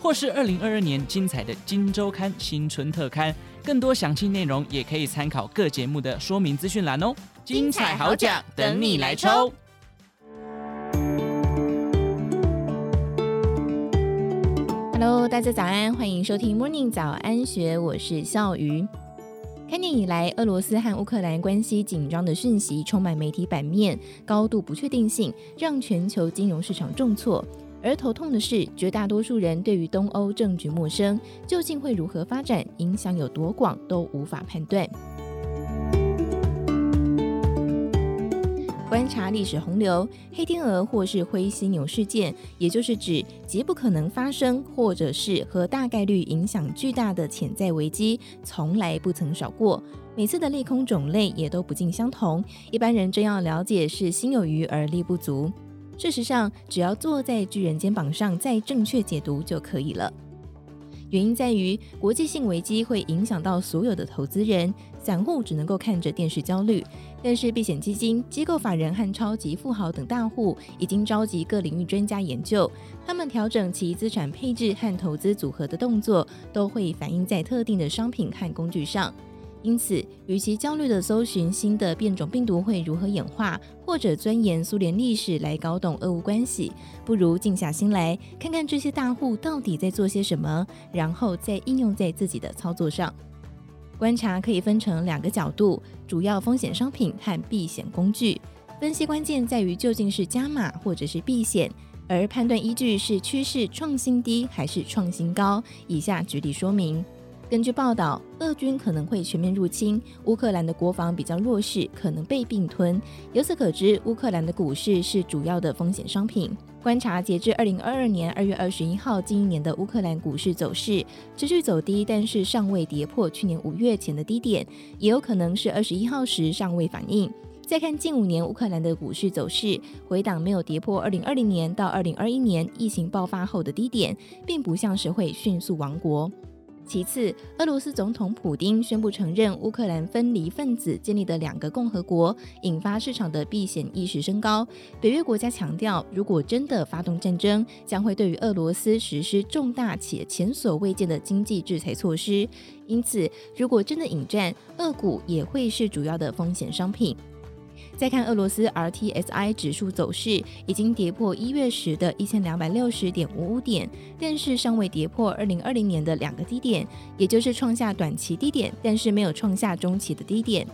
或是二零二二年精彩的《金周刊》新春特刊。更多详细内容也可以参考各节目的说明资讯栏哦。精彩好奖等你来抽！Hello，大家早安，欢迎收听 Morning 早安学，我是笑鱼。开年以来，俄罗斯和乌克兰关系紧张的讯息充满媒体版面，高度不确定性让全球金融市场重挫。而头痛的是，绝大多数人对于东欧政局陌生，究竟会如何发展，影响有多广，都无法判断。观察历史洪流，黑天鹅或是灰犀牛事件，也就是指极不可能发生，或者是和大概率影响巨大的潜在危机，从来不曾少过。每次的利空种类也都不尽相同。一般人真要了解，是心有余而力不足。事实上，只要坐在巨人肩膀上，再正确解读就可以了。原因在于，国际性危机会影响到所有的投资人，散户只能够看着电视焦虑。但是，避险基金、机构法人和超级富豪等大户已经召集各领域专家研究，他们调整其资产配置和投资组合的动作，都会反映在特定的商品和工具上。因此，与其焦虑地搜寻新的变种病毒会如何演化，或者钻研苏联历史来搞懂俄乌关系，不如静下心来看看这些大户到底在做些什么，然后再应用在自己的操作上。观察可以分成两个角度：主要风险商品和避险工具。分析关键在于究竟是加码或者是避险，而判断依据是趋势创新低还是创新高。以下举例说明。根据报道，俄军可能会全面入侵，乌克兰的国防比较弱势，可能被并吞。由此可知，乌克兰的股市是主要的风险商品。观察截至二零二二年二月二十一号近一年的乌克兰股市走势，持续走低，但是尚未跌破去年五月前的低点，也有可能是二十一号时尚未反应。再看近五年乌克兰的股市走势，回档没有跌破二零二零年到二零二一年疫情爆发后的低点，并不像是会迅速亡国。其次，俄罗斯总统普丁宣布承认乌克兰分离分子建立的两个共和国，引发市场的避险意识升高。北约国家强调，如果真的发动战争，将会对于俄罗斯实施重大且前所未见的经济制裁措施。因此，如果真的引战，俄股也会是主要的风险商品。再看俄罗斯 RTSI 指数走势，已经跌破一月时的一千两百六十点五五点，但是尚未跌破二零二零年的两个低点，也就是创下短期低点，但是没有创下中期的低点。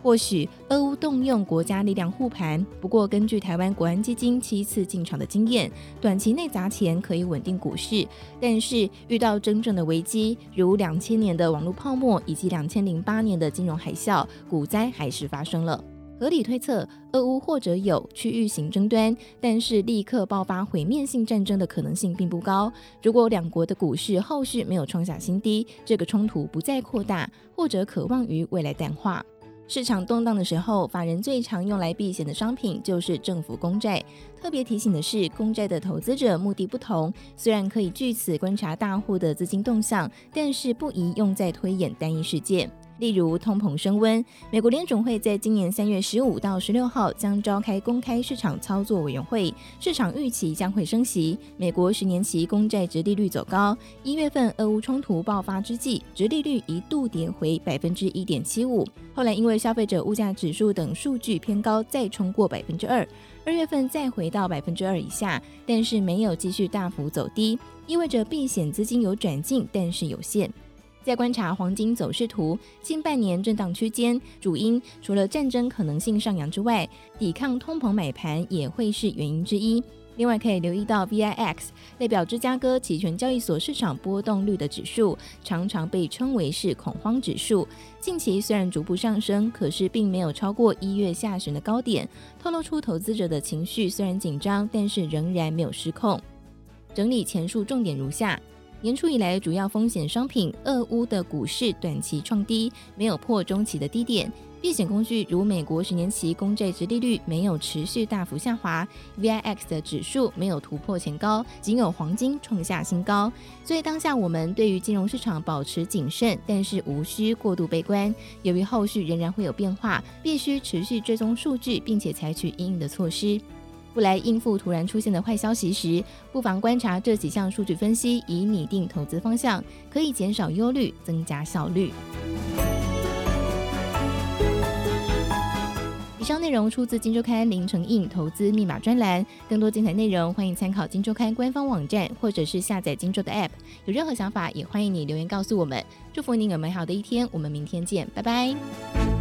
或许俄乌动用国家力量护盘，不过根据台湾国安基金七次进场的经验，短期内砸钱可以稳定股市，但是遇到真正的危机，如两千年的网络泡沫以及两千零八年的金融海啸，股灾还是发生了。合理推测，俄乌或者有区域型争端，但是立刻爆发毁灭性战争的可能性并不高。如果两国的股市后续没有创下新低，这个冲突不再扩大，或者可望于未来淡化。市场动荡的时候，法人最常用来避险的商品就是政府公债。特别提醒的是，公债的投资者目的不同，虽然可以据此观察大户的资金动向，但是不宜用在推演单一事件。例如通膨升温，美国联准会在今年三月十五到十六号将召开公开市场操作委员会，市场预期将会升息。美国十年期公债殖利率走高，一月份俄乌冲突爆发之际，殖利率一度跌回百分之一点七五，后来因为消费者物价指数等数据偏高，再冲过百分之二，二月份再回到百分之二以下，但是没有继续大幅走低，意味着避险资金有转进，但是有限。再观察黄金走势图，近半年震荡区间，主因除了战争可能性上扬之外，抵抗通膨买盘也会是原因之一。另外可以留意到 VIX 代表芝加哥期权交易所市场波动率的指数，常常被称为是恐慌指数。近期虽然逐步上升，可是并没有超过一月下旬的高点，透露出投资者的情绪虽然紧张，但是仍然没有失控。整理前述重点如下。年初以来，主要风险商品俄乌的股市短期创低，没有破中期的低点。避险工具如美国十年期公债殖利率没有持续大幅下滑，VIX 的指数没有突破前高，仅有黄金创下新高。所以当下我们对于金融市场保持谨慎，但是无需过度悲观。由于后续仍然会有变化，必须持续追踪数据，并且采取因应的措施。未来应付突然出现的坏消息时，不妨观察这几项数据分析，以拟定投资方向，可以减少忧虑，增加效率。以上内容出自《金周刊》林承印投资密码专栏，更多精彩内容欢迎参考《金周刊》官方网站，或者是下载《金周》的 App。有任何想法，也欢迎你留言告诉我们。祝福您有美好的一天，我们明天见，拜拜。